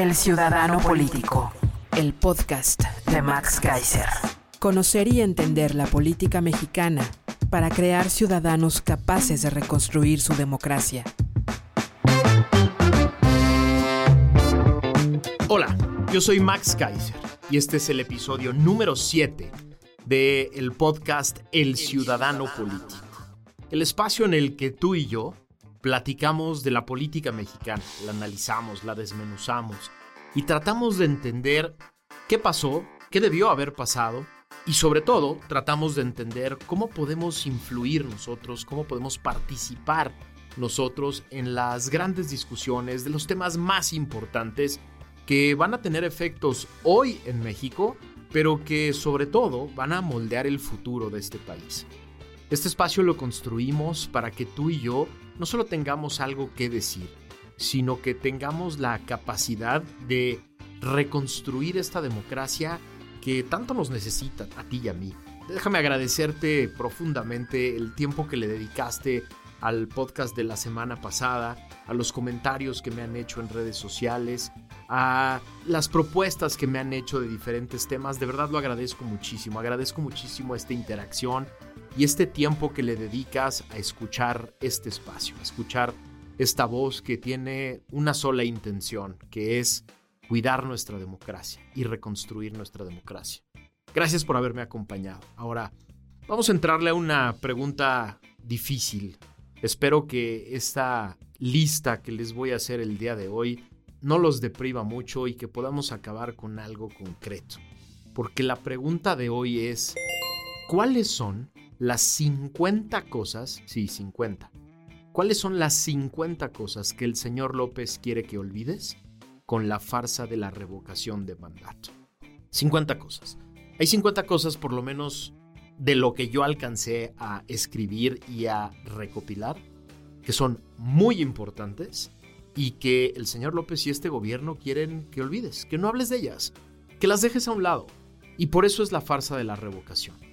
El Ciudadano Político, el podcast de Max Kaiser. Conocer y entender la política mexicana para crear ciudadanos capaces de reconstruir su democracia. Hola, yo soy Max Kaiser y este es el episodio número 7 del el podcast El Ciudadano Político. El espacio en el que tú y yo platicamos de la política mexicana, la analizamos, la desmenuzamos y tratamos de entender qué pasó, qué debió haber pasado y sobre todo tratamos de entender cómo podemos influir nosotros, cómo podemos participar nosotros en las grandes discusiones de los temas más importantes que van a tener efectos hoy en México, pero que sobre todo van a moldear el futuro de este país. Este espacio lo construimos para que tú y yo no solo tengamos algo que decir, sino que tengamos la capacidad de reconstruir esta democracia que tanto nos necesita a ti y a mí. Déjame agradecerte profundamente el tiempo que le dedicaste al podcast de la semana pasada, a los comentarios que me han hecho en redes sociales, a las propuestas que me han hecho de diferentes temas. De verdad lo agradezco muchísimo. Agradezco muchísimo esta interacción y este tiempo que le dedicas a escuchar este espacio, a escuchar esta voz que tiene una sola intención, que es cuidar nuestra democracia y reconstruir nuestra democracia. Gracias por haberme acompañado. Ahora, vamos a entrarle a una pregunta difícil. Espero que esta lista que les voy a hacer el día de hoy no los depriva mucho y que podamos acabar con algo concreto. Porque la pregunta de hoy es, ¿cuáles son las 50 cosas, sí, 50. ¿Cuáles son las 50 cosas que el señor López quiere que olvides con la farsa de la revocación de mandato? 50 cosas. Hay 50 cosas por lo menos de lo que yo alcancé a escribir y a recopilar, que son muy importantes y que el señor López y este gobierno quieren que olvides, que no hables de ellas, que las dejes a un lado. Y por eso es la farsa de la revocación.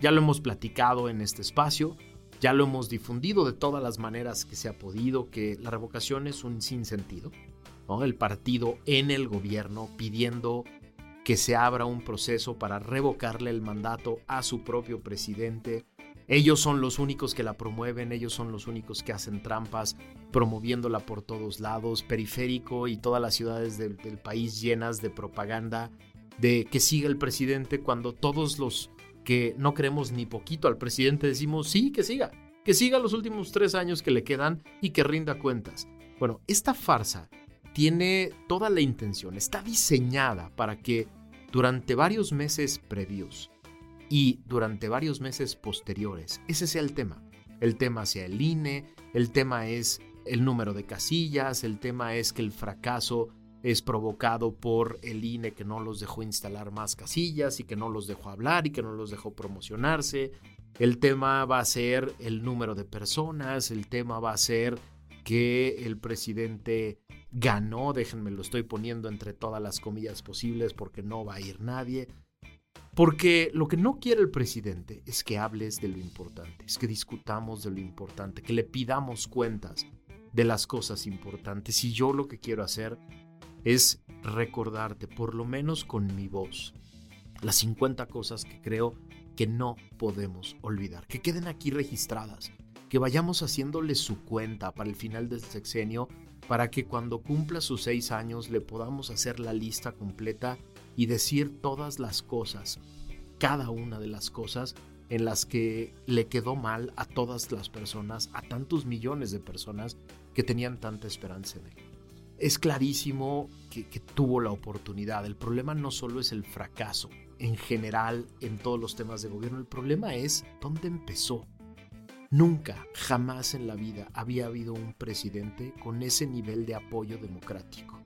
Ya lo hemos platicado en este espacio, ya lo hemos difundido de todas las maneras que se ha podido, que la revocación es un sinsentido. ¿no? El partido en el gobierno pidiendo que se abra un proceso para revocarle el mandato a su propio presidente. Ellos son los únicos que la promueven, ellos son los únicos que hacen trampas, promoviéndola por todos lados, periférico y todas las ciudades del, del país llenas de propaganda de que siga el presidente cuando todos los que no creemos ni poquito al presidente, decimos sí, que siga, que siga los últimos tres años que le quedan y que rinda cuentas. Bueno, esta farsa tiene toda la intención, está diseñada para que durante varios meses previos y durante varios meses posteriores, ese sea el tema. El tema sea el INE, el tema es el número de casillas, el tema es que el fracaso es provocado por el INE que no los dejó instalar más casillas y que no los dejó hablar y que no los dejó promocionarse. El tema va a ser el número de personas, el tema va a ser que el presidente ganó, déjenme lo estoy poniendo entre todas las comillas posibles porque no va a ir nadie. Porque lo que no quiere el presidente es que hables de lo importante, es que discutamos de lo importante, que le pidamos cuentas de las cosas importantes. Y yo lo que quiero hacer es recordarte, por lo menos con mi voz, las 50 cosas que creo que no podemos olvidar, que queden aquí registradas, que vayamos haciéndole su cuenta para el final del sexenio para que cuando cumpla sus seis años le podamos hacer la lista completa y decir todas las cosas, cada una de las cosas en las que le quedó mal a todas las personas, a tantos millones de personas que tenían tanta esperanza en él. Es clarísimo que, tuvo la oportunidad. El problema no solo es el fracaso en general en todos los temas de gobierno, el problema es dónde empezó. Nunca, jamás en la vida había habido un presidente con ese nivel de apoyo democrático,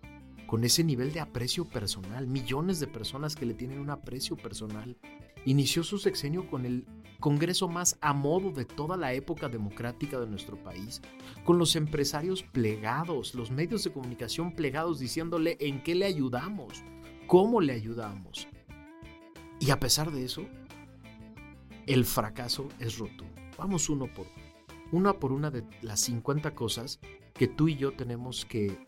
con ese nivel de aprecio personal, millones de personas que le tienen un aprecio personal. Inició su sexenio con el Congreso más a modo de toda la época democrática de nuestro país, con los empresarios plegados, los medios de comunicación plegados diciéndole en qué le ayudamos, cómo le ayudamos. Y a pesar de eso, el fracaso es rotundo. Vamos uno por uno. Una por una de las 50 cosas que tú y yo tenemos que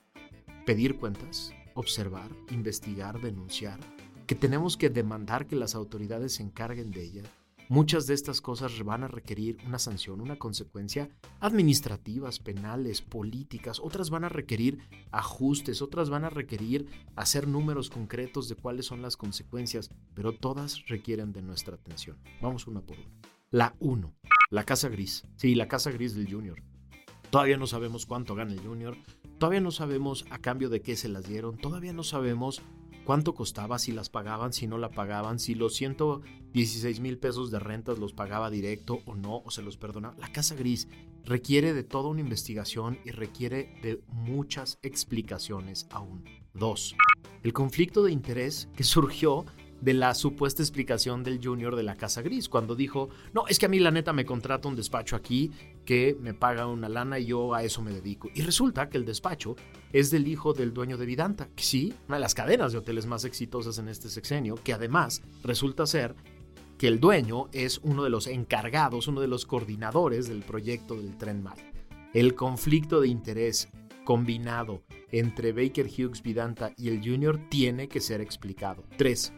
pedir cuentas, observar, investigar, denunciar, que tenemos que demandar que las autoridades se encarguen de ellas. Muchas de estas cosas van a requerir una sanción, una consecuencia administrativas, penales, políticas, otras van a requerir ajustes, otras van a requerir hacer números concretos de cuáles son las consecuencias, pero todas requieren de nuestra atención. Vamos una por una. La 1. La casa gris. Sí, la casa gris del Junior. Todavía no sabemos cuánto gana el Junior. Todavía no sabemos a cambio de qué se las dieron. Todavía no sabemos cuánto costaba, si las pagaban, si no la pagaban, si los 116 mil pesos de rentas los pagaba directo o no, o se los perdonaba. La casa gris requiere de toda una investigación y requiere de muchas explicaciones aún. Dos, el conflicto de interés que surgió de la supuesta explicación del junior de la Casa Gris, cuando dijo, no, es que a mí la neta me contrata un despacho aquí que me paga una lana y yo a eso me dedico. Y resulta que el despacho es del hijo del dueño de Vidanta, que sí, una de las cadenas de hoteles más exitosas en este sexenio, que además resulta ser que el dueño es uno de los encargados, uno de los coordinadores del proyecto del Tren Mal. El conflicto de interés combinado entre Baker Hughes Vidanta y el Junior tiene que ser explicado. 3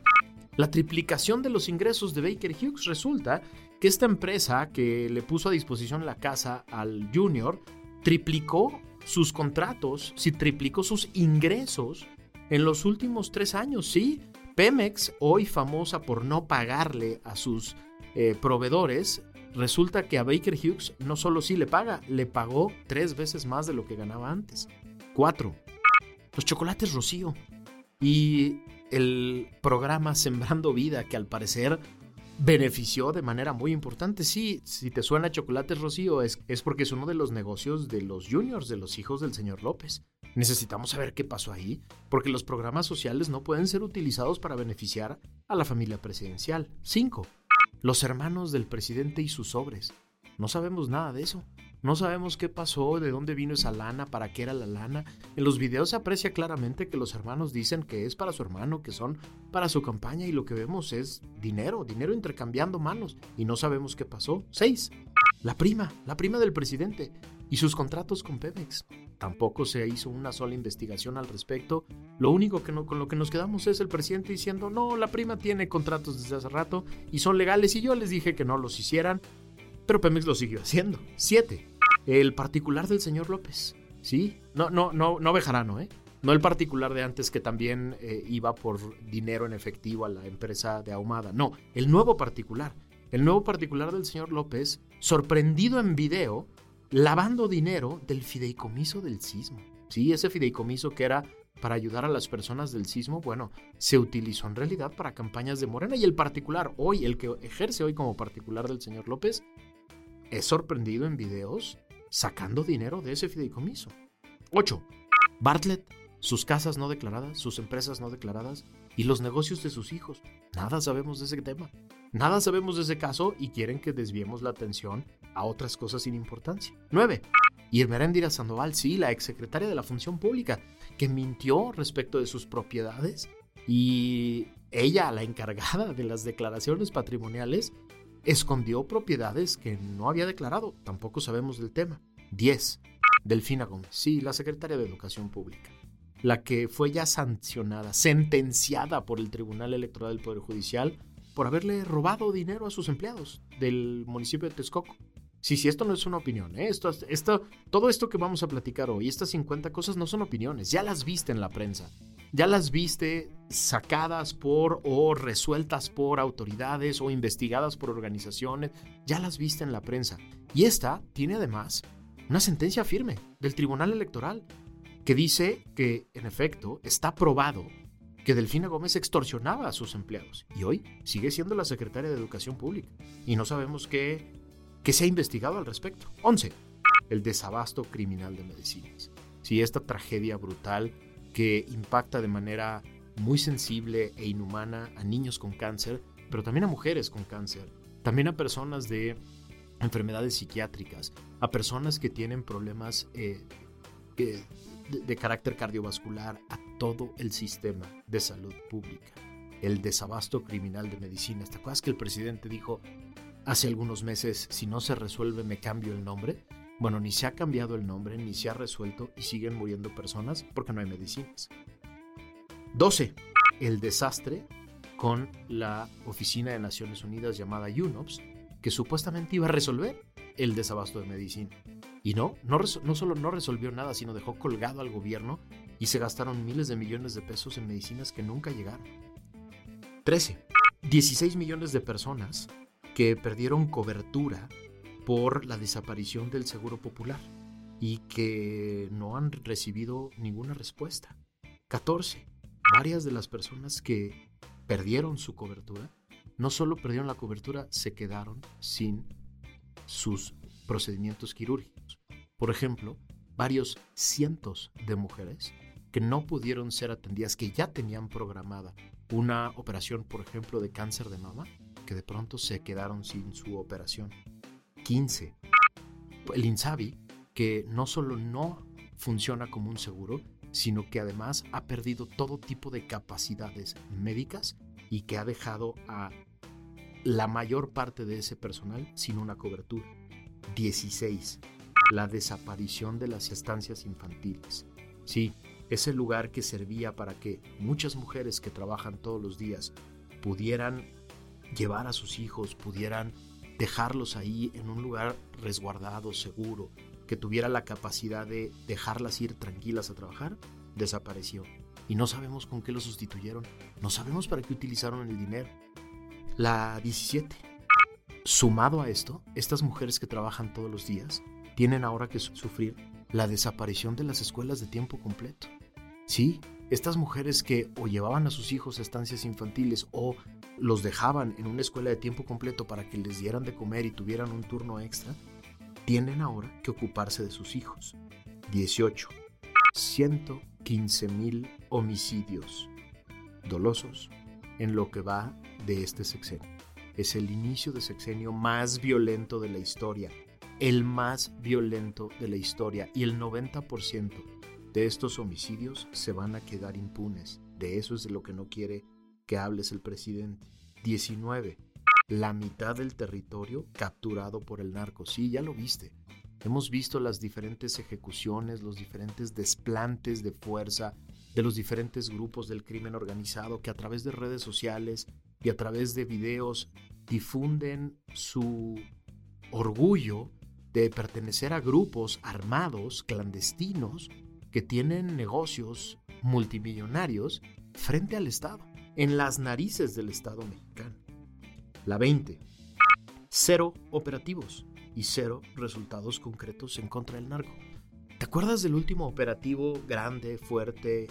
la triplicación de los ingresos de Baker Hughes. Resulta que esta empresa que le puso a disposición la casa al Junior triplicó sus contratos, sí, triplicó sus ingresos en los últimos tres años. Sí, Pemex, hoy famosa por no pagarle a sus eh, proveedores, resulta que a Baker Hughes no solo sí le paga, le pagó tres veces más de lo que ganaba antes. Cuatro, los chocolates Rocío. Y el programa Sembrando Vida, que al parecer benefició de manera muy importante. Sí, si te suena Chocolates Rocío, es, es porque es uno de los negocios de los juniors, de los hijos del señor López. Necesitamos saber qué pasó ahí, porque los programas sociales no pueden ser utilizados para beneficiar a la familia presidencial. 5. Los hermanos del presidente y sus sobres. No sabemos nada de eso. No sabemos qué pasó, de dónde vino esa lana, para qué era la lana. En los videos se aprecia claramente que los hermanos dicen que es para su hermano, que son para su campaña y lo que vemos es dinero, dinero intercambiando manos y no sabemos qué pasó. 6. La prima, la prima del presidente y sus contratos con Pemex. Tampoco se hizo una sola investigación al respecto. Lo único que no, con lo que nos quedamos es el presidente diciendo, no, la prima tiene contratos desde hace rato y son legales y yo les dije que no los hicieran pero Pemex lo siguió haciendo. Siete, el particular del señor López. ¿Sí? No, no, no, no Bejarano, ¿eh? No el particular de antes que también eh, iba por dinero en efectivo a la empresa de Ahumada. No, el nuevo particular. El nuevo particular del señor López, sorprendido en video, lavando dinero del fideicomiso del sismo. Sí, ese fideicomiso que era para ayudar a las personas del sismo, bueno, se utilizó en realidad para campañas de Morena y el particular, hoy, el que ejerce hoy como particular del señor López, es sorprendido en videos sacando dinero de ese fideicomiso. 8. Bartlett, sus casas no declaradas, sus empresas no declaradas y los negocios de sus hijos. Nada sabemos de ese tema. Nada sabemos de ese caso y quieren que desviemos la atención a otras cosas sin importancia. 9. Irmeréndira Sandoval, sí, la exsecretaria de la Función Pública, que mintió respecto de sus propiedades y ella, la encargada de las declaraciones patrimoniales, escondió propiedades que no había declarado. Tampoco sabemos del tema. 10. Delfina Gómez, sí, la secretaria de Educación Pública, la que fue ya sancionada, sentenciada por el Tribunal Electoral del Poder Judicial por haberle robado dinero a sus empleados del municipio de Texcoco. Sí, sí, esto no es una opinión. ¿eh? Esto, esto, todo esto que vamos a platicar hoy, estas 50 cosas no son opiniones, ya las viste en la prensa. Ya las viste sacadas por o resueltas por autoridades o investigadas por organizaciones. Ya las viste en la prensa. Y esta tiene además una sentencia firme del Tribunal Electoral que dice que, en efecto, está probado que Delfina Gómez extorsionaba a sus empleados y hoy sigue siendo la secretaria de Educación Pública y no sabemos qué, qué se ha investigado al respecto. 11. El desabasto criminal de medicinas. Si esta tragedia brutal que impacta de manera muy sensible e inhumana a niños con cáncer, pero también a mujeres con cáncer, también a personas de enfermedades psiquiátricas, a personas que tienen problemas eh, de, de carácter cardiovascular, a todo el sistema de salud pública. El desabasto criminal de medicinas. ¿Te acuerdas que el presidente dijo hace algunos meses, si no se resuelve me cambio el nombre? Bueno, ni se ha cambiado el nombre, ni se ha resuelto y siguen muriendo personas porque no hay medicinas. 12. El desastre con la Oficina de Naciones Unidas llamada UNOPS, que supuestamente iba a resolver el desabasto de medicina. Y no, no, no solo no resolvió nada, sino dejó colgado al gobierno y se gastaron miles de millones de pesos en medicinas que nunca llegaron. 13. 16 millones de personas que perdieron cobertura por la desaparición del Seguro Popular y que no han recibido ninguna respuesta. 14. Varias de las personas que perdieron su cobertura, no solo perdieron la cobertura, se quedaron sin sus procedimientos quirúrgicos. Por ejemplo, varios cientos de mujeres que no pudieron ser atendidas, que ya tenían programada una operación, por ejemplo, de cáncer de mama, que de pronto se quedaron sin su operación. 15. El INSABI, que no solo no funciona como un seguro, sino que además ha perdido todo tipo de capacidades médicas y que ha dejado a la mayor parte de ese personal sin una cobertura. 16. La desaparición de las estancias infantiles. Sí, ese lugar que servía para que muchas mujeres que trabajan todos los días pudieran llevar a sus hijos, pudieran dejarlos ahí en un lugar resguardado, seguro, que tuviera la capacidad de dejarlas ir tranquilas a trabajar, desapareció. Y no sabemos con qué lo sustituyeron, no sabemos para qué utilizaron el dinero. La 17. Sumado a esto, estas mujeres que trabajan todos los días tienen ahora que sufrir la desaparición de las escuelas de tiempo completo. Sí, estas mujeres que o llevaban a sus hijos a estancias infantiles o los dejaban en una escuela de tiempo completo para que les dieran de comer y tuvieran un turno extra, tienen ahora que ocuparse de sus hijos. 18. 115 mil homicidios dolosos en lo que va de este sexenio. Es el inicio de sexenio más violento de la historia, el más violento de la historia y el 90% de estos homicidios se van a quedar impunes. De eso es de lo que no quiere que hables el presidente. 19. La mitad del territorio capturado por el narco. Sí, ya lo viste. Hemos visto las diferentes ejecuciones, los diferentes desplantes de fuerza de los diferentes grupos del crimen organizado que a través de redes sociales y a través de videos difunden su orgullo de pertenecer a grupos armados, clandestinos, que tienen negocios multimillonarios frente al Estado, en las narices del Estado mexicano. La 20. Cero operativos y cero resultados concretos en contra del narco. ¿Te acuerdas del último operativo grande, fuerte,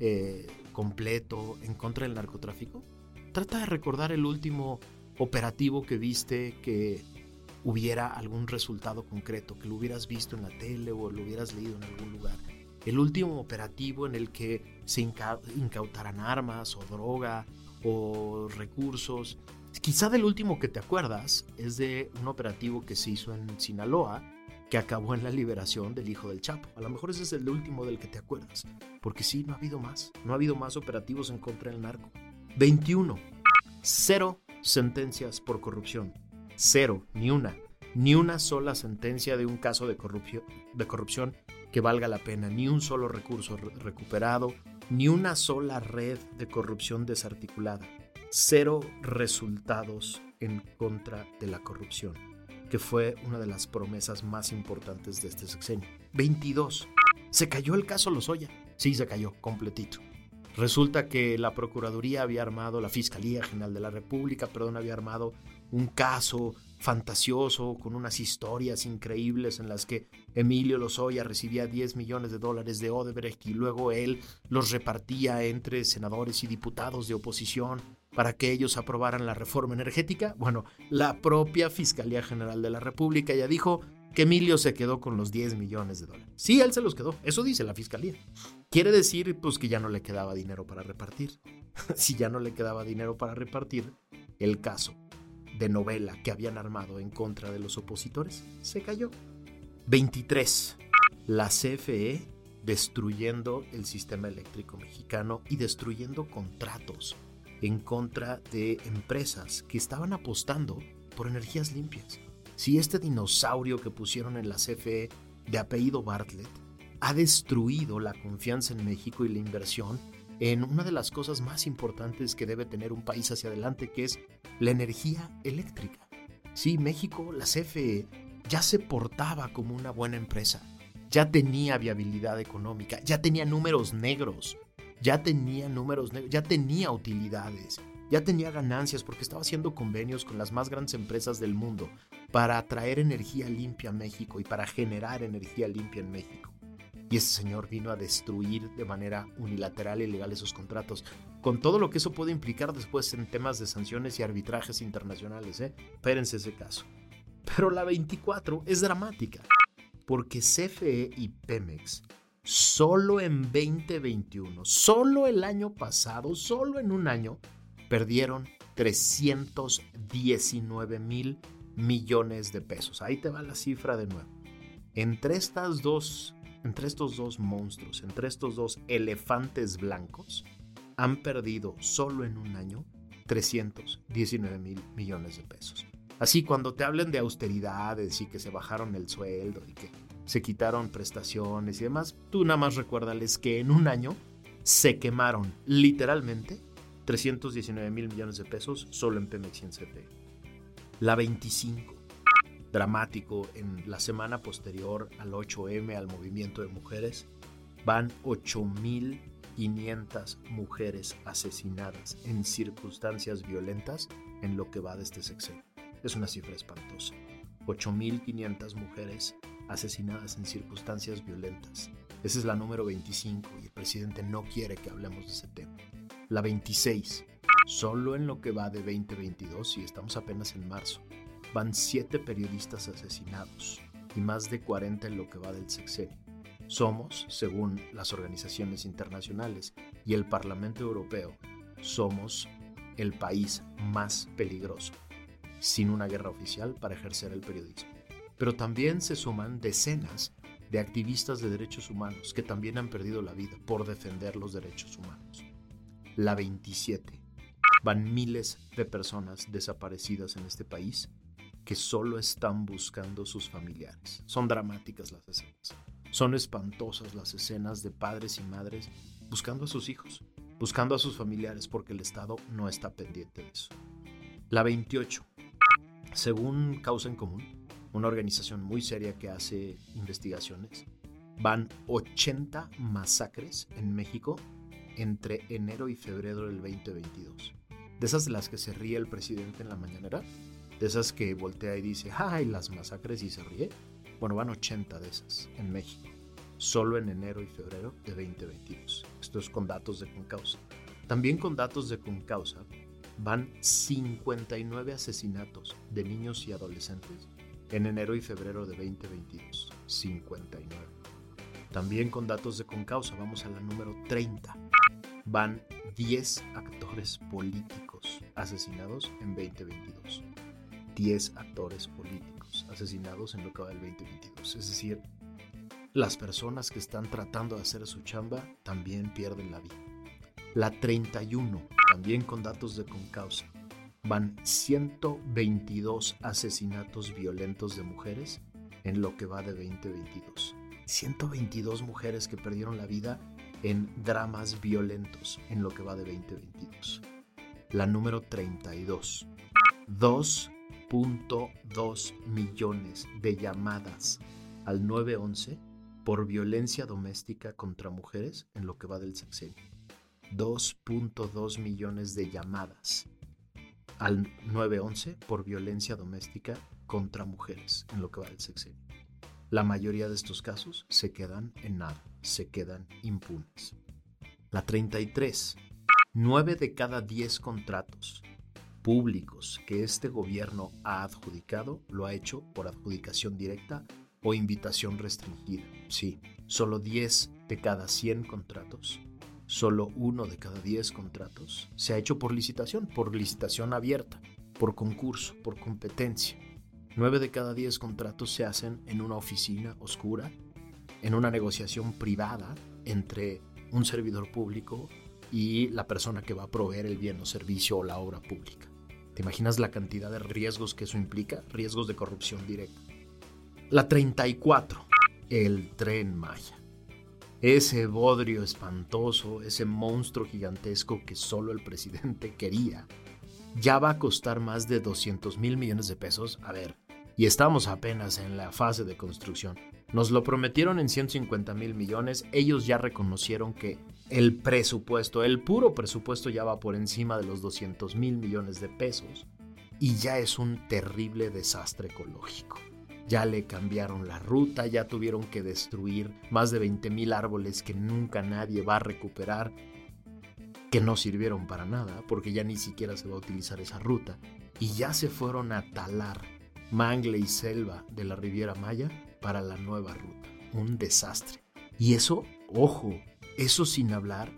eh, completo en contra del narcotráfico? Trata de recordar el último operativo que viste que hubiera algún resultado concreto, que lo hubieras visto en la tele o lo hubieras leído en algún lugar el último operativo en el que se incautaran armas o droga o recursos. Quizá del último que te acuerdas es de un operativo que se hizo en Sinaloa que acabó en la liberación del hijo del Chapo. A lo mejor ese es el último del que te acuerdas, porque sí, no ha habido más. No ha habido más operativos en contra del narco. 21. Cero sentencias por corrupción. Cero, ni una. Ni una sola sentencia de un caso de corrupción que valga la pena, ni un solo recurso recuperado, ni una sola red de corrupción desarticulada, cero resultados en contra de la corrupción. que fue una de las promesas más importantes de este sexenio. 22. Se cayó el caso Lozoya. Sí, se cayó completito. Resulta que la Procuraduría había armado, la Fiscalía General de la República, perdón, había armado un caso fantasioso con unas historias increíbles en las que Emilio Lozoya recibía 10 millones de dólares de Odebrecht y luego él los repartía entre senadores y diputados de oposición para que ellos aprobaran la reforma energética. Bueno, la propia Fiscalía General de la República ya dijo que Emilio se quedó con los 10 millones de dólares. Sí, él se los quedó, eso dice la Fiscalía. Quiere decir pues que ya no le quedaba dinero para repartir. si ya no le quedaba dinero para repartir, el caso de novela que habían armado en contra de los opositores se cayó. 23. La CFE destruyendo el sistema eléctrico mexicano y destruyendo contratos en contra de empresas que estaban apostando por energías limpias. Si este dinosaurio que pusieron en la CFE de apellido Bartlett ha destruido la confianza en México y la inversión en una de las cosas más importantes que debe tener un país hacia adelante, que es la energía eléctrica. Sí, México, la CFE, ya se portaba como una buena empresa, ya tenía viabilidad económica, ya tenía números negros, ya tenía números negros, ya tenía utilidades, ya tenía ganancias porque estaba haciendo convenios con las más grandes empresas del mundo para traer energía limpia a México y para generar energía limpia en México. Y ese señor vino a destruir de manera unilateral y legal esos contratos, con todo lo que eso puede implicar después en temas de sanciones y arbitrajes internacionales. ¿eh? Espérense ese caso. Pero la 24 es dramática, porque CFE y Pemex solo en 2021, solo el año pasado, solo en un año, perdieron 319 mil millones de pesos. Ahí te va la cifra de nuevo. Entre estas dos entre estos dos monstruos, entre estos dos elefantes blancos, han perdido solo en un año 319 mil millones de pesos. Así, cuando te hablen de austeridades y que se bajaron el sueldo y que se quitaron prestaciones y demás, tú nada más recuérdales que en un año se quemaron literalmente 319 mil millones de pesos solo en Pemex y en CFE. La 25 dramático en la semana posterior al 8M, al movimiento de mujeres, van 8.500 mujeres asesinadas en circunstancias violentas en lo que va de este sexenio. Es una cifra espantosa. 8.500 mujeres asesinadas en circunstancias violentas. Esa es la número 25 y el presidente no quiere que hablemos de ese tema. La 26, solo en lo que va de 2022 y estamos apenas en marzo, van siete periodistas asesinados y más de 40 en lo que va del sexenio. Somos, según las organizaciones internacionales y el Parlamento Europeo, somos el país más peligroso, sin una guerra oficial para ejercer el periodismo. Pero también se suman decenas de activistas de derechos humanos que también han perdido la vida por defender los derechos humanos. La 27. Van miles de personas desaparecidas en este país que solo están buscando sus familiares. Son dramáticas las escenas. Son espantosas las escenas de padres y madres buscando a sus hijos, buscando a sus familiares porque el Estado no está pendiente de eso. La 28. Según Causa en Común, una organización muy seria que hace investigaciones, van 80 masacres en México entre enero y febrero del 2022. De esas de las que se ríe el presidente en la mañanera, de esas que voltea y dice, ¡ay, las masacres! y se ríe. Bueno, van 80 de esas en México, solo en enero y febrero de 2022. Esto es con datos de Concausa. También con datos de Concausa van 59 asesinatos de niños y adolescentes en enero y febrero de 2022. 59. También con datos de Concausa vamos a la número 30. Van 10 actores políticos asesinados en 2022. 10 actores políticos asesinados en lo que va del 2022. Es decir, las personas que están tratando de hacer su chamba también pierden la vida. La 31, también con datos de Concausa, van 122 asesinatos violentos de mujeres en lo que va de 2022. 122 mujeres que perdieron la vida en dramas violentos en lo que va de 2022. La número 32. Dos 2.2 millones de llamadas al 911 por violencia doméstica contra mujeres en lo que va del sexenio. 2.2 millones de llamadas al 911 por violencia doméstica contra mujeres en lo que va del sexenio. La mayoría de estos casos se quedan en nada, se quedan impunes. La 33. 9 de cada 10 contratos públicos que este gobierno ha adjudicado lo ha hecho por adjudicación directa o invitación restringida. Sí, solo 10 de cada 100 contratos, solo uno de cada 10 contratos se ha hecho por licitación, por licitación abierta, por concurso, por competencia. 9 de cada 10 contratos se hacen en una oficina oscura, en una negociación privada entre un servidor público y la persona que va a proveer el bien o servicio o la obra pública. ¿Te imaginas la cantidad de riesgos que eso implica? Riesgos de corrupción directa. La 34. El tren Maya. Ese bodrio espantoso, ese monstruo gigantesco que solo el presidente quería, ya va a costar más de 200 mil millones de pesos. A ver, y estamos apenas en la fase de construcción. Nos lo prometieron en 150 mil millones, ellos ya reconocieron que el presupuesto, el puro presupuesto ya va por encima de los 200 mil millones de pesos y ya es un terrible desastre ecológico. Ya le cambiaron la ruta, ya tuvieron que destruir más de 20 mil árboles que nunca nadie va a recuperar, que no sirvieron para nada porque ya ni siquiera se va a utilizar esa ruta. Y ya se fueron a talar mangle y selva de la Riviera Maya para la nueva ruta. Un desastre. Y eso, ojo, eso sin hablar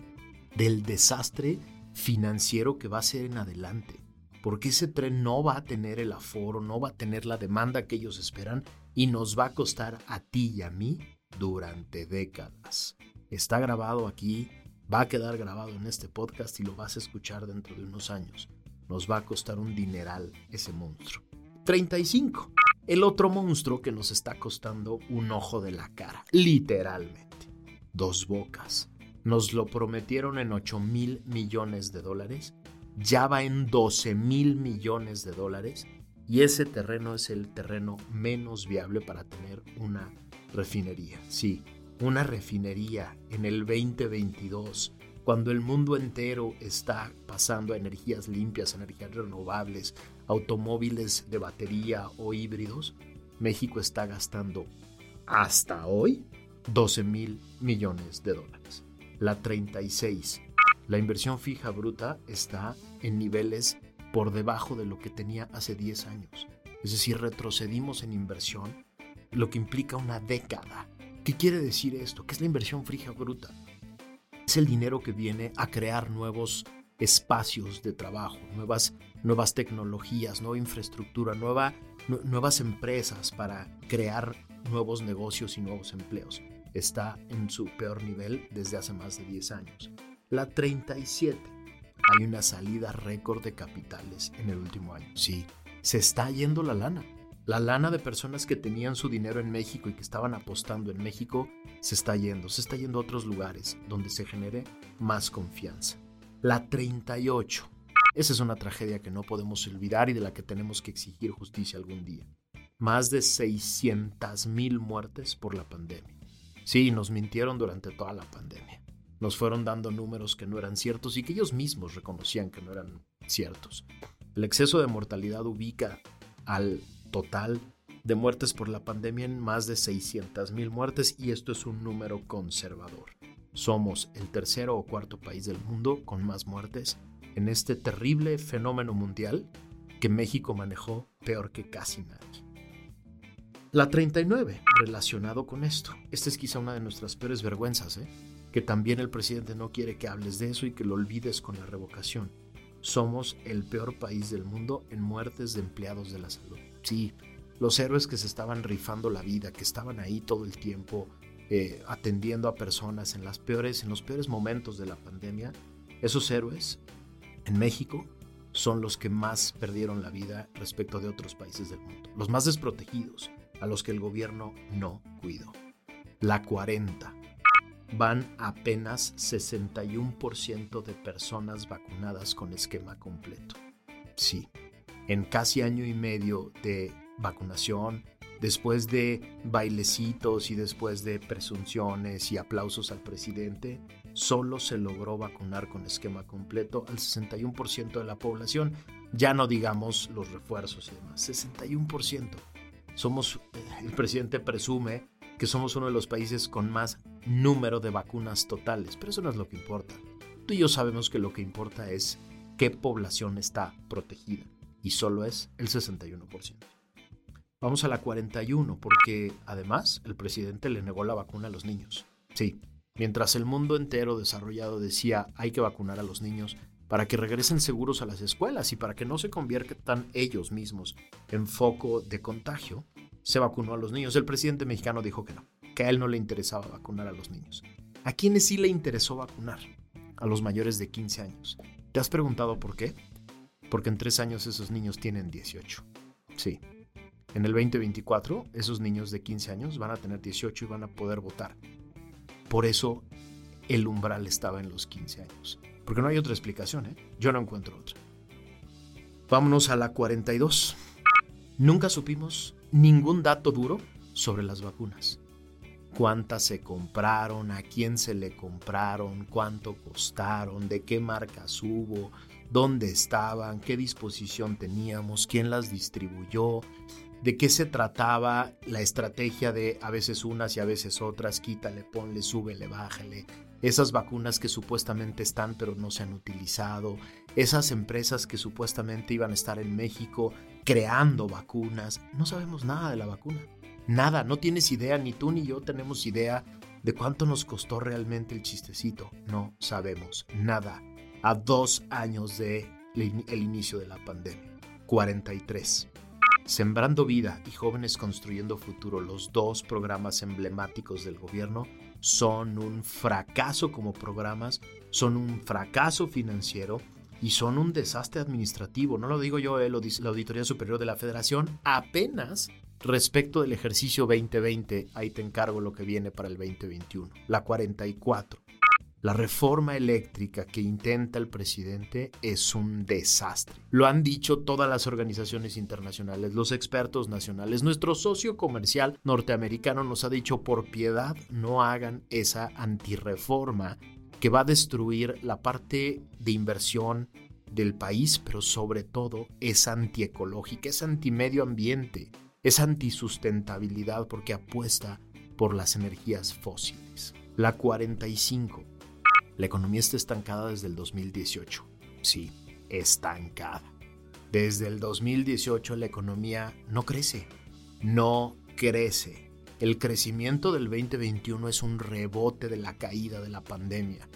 del desastre financiero que va a ser en adelante. Porque ese tren no va a tener el aforo, no va a tener la demanda que ellos esperan y nos va a costar a ti y a mí durante décadas. Está grabado aquí, va a quedar grabado en este podcast y lo vas a escuchar dentro de unos años. Nos va a costar un dineral ese monstruo. 35 el otro monstruo que nos está costando un ojo de la cara, literalmente. Dos bocas. Nos lo prometieron en 8 mil millones de dólares, ya va en 12 mil millones de dólares y ese terreno es el terreno menos viable para tener una refinería. Sí, una refinería en el 2022 cuando el mundo entero está pasando a energías limpias, energías renovables, automóviles de batería o híbridos, México está gastando hasta hoy 12 mil millones de dólares. La 36. La inversión fija bruta está en niveles por debajo de lo que tenía hace 10 años. Es decir, retrocedimos en inversión, lo que implica una década. ¿Qué quiere decir esto? ¿Qué es la inversión fija bruta? es el dinero que viene a crear nuevos espacios de trabajo, nuevas, nuevas tecnologías, nueva infraestructura, nueva, nuevas empresas para crear nuevos negocios y nuevos empleos. Está en su peor nivel desde hace más de 10 años. La 37. Hay una salida récord de capitales en el último año. Sí, se está yendo la lana. La lana de personas que tenían su dinero en México y que estaban apostando en México se está yendo, se está yendo a otros lugares donde se genere más confianza. La 38. Esa es una tragedia que no podemos olvidar y de la que tenemos que exigir justicia algún día. Más de 600 mil muertes por la pandemia. Sí, nos mintieron durante toda la pandemia. Nos fueron dando números que no eran ciertos y que ellos mismos reconocían que no eran ciertos. El exceso de mortalidad ubica al total de muertes por la pandemia en más de 600 mil muertes y esto es un número conservador. Somos el tercero o cuarto país del mundo con más muertes en este terrible fenómeno mundial que México manejó peor que casi nadie. La 39, relacionado con esto. Esta es quizá una de nuestras peores vergüenzas, ¿eh? que también el presidente no quiere que hables de eso y que lo olvides con la revocación. Somos el peor país del mundo en muertes de empleados de la salud. Sí, los héroes que se estaban rifando la vida, que estaban ahí todo el tiempo eh, atendiendo a personas en, los peores momentos de la pandemia, esos héroes en México son los que más perdieron la vida respecto de otros países del mundo, los más desprotegidos, a los que el gobierno no cuidó. La 40. Van apenas 61% de personas vacunadas con esquema completo. Sí, en casi año y medio de vacunación, después de bailecitos y después de presunciones y aplausos al presidente, solo se logró vacunar con esquema completo al 61% de la población. Ya no digamos los refuerzos y demás, 61%. Somos, el presidente presume que somos uno de los países con más número de vacunas totales, pero eso no es lo que importa. Tú y yo sabemos que lo que importa es qué población está protegida y solo es el 61%. Vamos a la 41 porque además el presidente le negó la vacuna a los niños. Sí, mientras el mundo entero desarrollado decía hay que vacunar a los niños para que regresen seguros a las escuelas y para que no se conviertan ellos mismos en foco de contagio, se vacunó a los niños. El presidente mexicano dijo que no, que a él no le interesaba vacunar a los niños. ¿A quiénes sí le interesó vacunar? A los mayores de 15 años. ¿Te has preguntado por qué? Porque en tres años esos niños tienen 18. Sí, en el 2024, esos niños de 15 años van a tener 18 y van a poder votar. Por eso el umbral estaba en los 15 años. Porque no hay otra explicación, ¿eh? Yo no encuentro otra. Vámonos a la 42. Nunca supimos ningún dato duro sobre las vacunas. Cuántas se compraron, a quién se le compraron, cuánto costaron, de qué marcas hubo, dónde estaban, qué disposición teníamos, quién las distribuyó, de qué se trataba la estrategia de a veces unas y a veces otras, quítale, ponle, súbele, bájale, esas vacunas que supuestamente están pero no se han utilizado, esas empresas que supuestamente iban a estar en México creando vacunas, no sabemos nada de la vacuna, nada, no tienes idea, ni tú ni yo tenemos idea de cuánto nos costó realmente el chistecito, no sabemos nada, a dos años de el inicio de la pandemia, 43. Sembrando Vida y Jóvenes Construyendo Futuro, los dos programas emblemáticos del gobierno, son un fracaso como programas, son un fracaso financiero y son un desastre administrativo. No lo digo yo, eh, lo dice la Auditoría Superior de la Federación. Apenas respecto del ejercicio 2020, ahí te encargo lo que viene para el 2021, la 44. La reforma eléctrica que intenta el presidente es un desastre. Lo han dicho todas las organizaciones internacionales, los expertos nacionales. Nuestro socio comercial norteamericano nos ha dicho por piedad no hagan esa antirreforma que va a destruir la parte de inversión del país, pero sobre todo es antiecológica, es antimedio ambiente, es antisustentabilidad porque apuesta por las energías fósiles. La 45 la economía está estancada desde el 2018. Sí, estancada. Desde el 2018 la economía no crece. No crece. El crecimiento del 2021 es un rebote de la caída de la pandemia.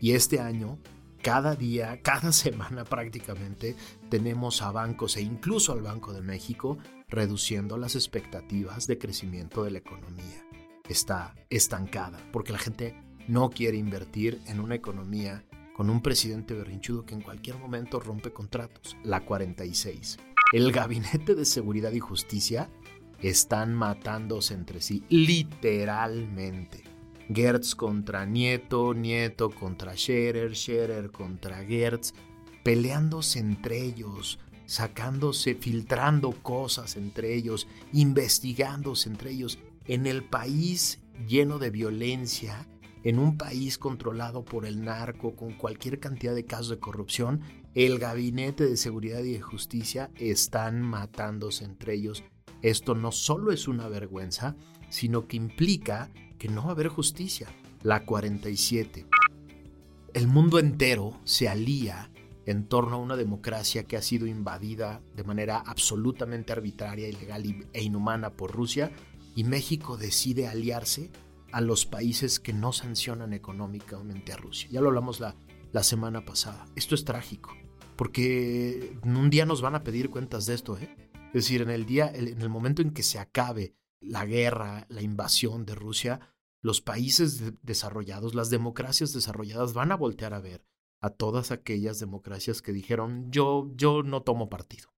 Y este año, cada día, cada semana prácticamente, tenemos a bancos e incluso al Banco de México reduciendo las expectativas de crecimiento de la economía. Está estancada porque la gente no quiere invertir en una economía con un presidente berrinchudo que en cualquier momento rompe contratos. La 46. El Gabinete de Seguridad y Justicia están matándose entre sí, literalmente. Gertz contra Nieto, Nieto contra Scherer, Scherer contra Gertz, peleándose entre ellos, sacándose, filtrando cosas entre ellos, investigándose entre ellos. En el país lleno de violencia, en un país controlado por el narco con cualquier cantidad de casos de corrupción, el Gabinete de Seguridad y de Justicia están matándose entre ellos. Esto no solo es una vergüenza, sino que implica que no va a haber justicia. La 47. El mundo entero se alía en torno a una democracia que ha sido invadida de manera absolutamente arbitraria, ilegal e inhumana por Rusia y México decide aliarse a los países que no sancionan económicamente a Rusia. Ya lo hablamos la, semana pasada. Esto es trágico, porque un día nos van a pedir cuentas de esto. ¿eh? Es decir, en el, día, en el momento en que se acabe la guerra, la invasión de Rusia, los países desarrollados, las democracias desarrolladas van a voltear a ver a todas aquellas democracias que dijeron yo, yo no tomo partido,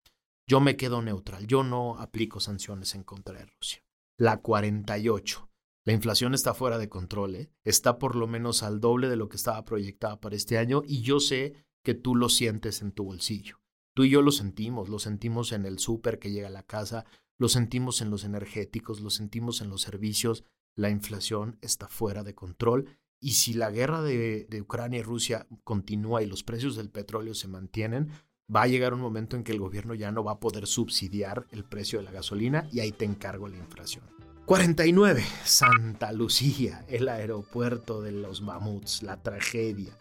yo me quedo neutral, yo no aplico sanciones en contra de Rusia. La 48. La inflación está fuera de control, ¿eh? está por lo menos al doble de lo que estaba proyectada para este año y yo sé que tú lo sientes en tu bolsillo. Tú y yo lo sentimos, lo sentimos en el súper que llega a la casa, lo sentimos en los energéticos, lo sentimos en los servicios. La inflación está fuera de control y si la guerra de, de Ucrania y Rusia continúa y los precios del petróleo se mantienen, va a llegar un momento en que el gobierno ya no va a poder subsidiar el precio de la gasolina y ahí te encargo la inflación. 49. Santa Lucía, el aeropuerto de los mamuts, la tragedia.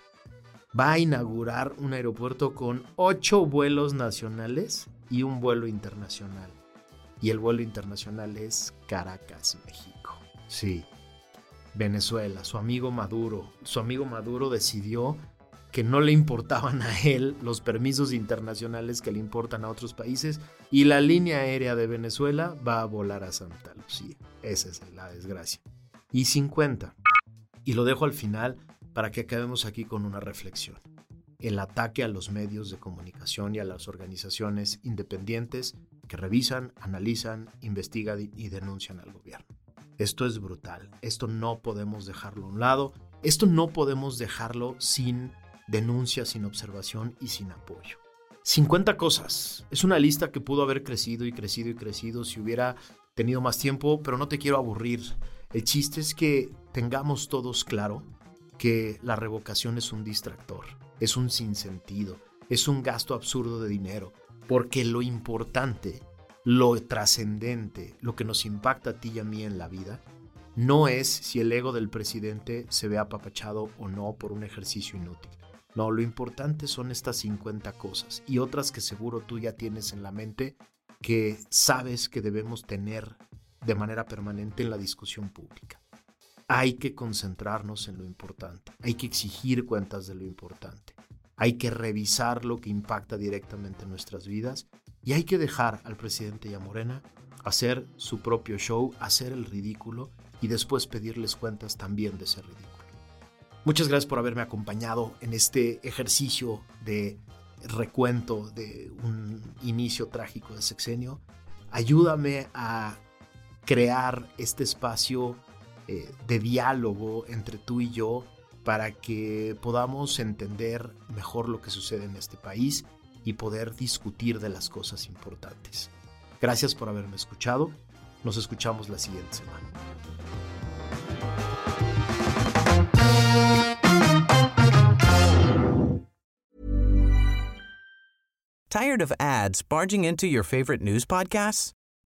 Va a inaugurar un aeropuerto con ocho vuelos nacionales y un vuelo internacional. Y el vuelo internacional es Caracas, México. Sí. Venezuela, su amigo Maduro. Su amigo Maduro decidió que no le importaban a él los permisos internacionales que le importan a otros países y la línea aérea de Venezuela va a volar a Santa Lucía. Esa es la desgracia. Y 50. Y lo dejo al final para que acabemos aquí con una reflexión. El ataque a los medios de comunicación y a las organizaciones independientes que revisan, analizan, investigan y denuncian al gobierno. Esto es brutal. Esto no podemos dejarlo a un lado. Esto no podemos dejarlo sin denuncia, sin observación y sin apoyo. 50 cosas. Es una lista que pudo haber crecido y crecido y crecido si hubiera tenido más tiempo, pero no te quiero aburrir. El chiste es que tengamos todos claro que la revocación es un distractor, es un sinsentido, es un gasto absurdo de dinero, porque lo importante, lo trascendente, lo que nos impacta a ti y a mí en la vida, no es si el ego del presidente se ve apapachado o no por un ejercicio inútil. No, lo importante son estas 50 cosas y otras que seguro tú ya tienes en la mente que sabes que debemos tener de manera permanente en la discusión pública. Hay que concentrarnos en lo importante, hay que exigir cuentas de lo importante, hay que revisar lo que impacta directamente en nuestras vidas y hay que dejar al presidente y Morena hacer su propio show, hacer el ridículo y después pedirles cuentas también de ese ridículo. Muchas gracias por haberme acompañado en este ejercicio de recuento de un inicio trágico de sexenio. Ayúdame a crear este espacio eh, de diálogo entre tú y yo para que podamos entender mejor lo que sucede en este país y poder discutir de las cosas importantes. Gracias por haberme escuchado. Nos escuchamos la siguiente semana. Tired of ads barging into your favorite news podcasts?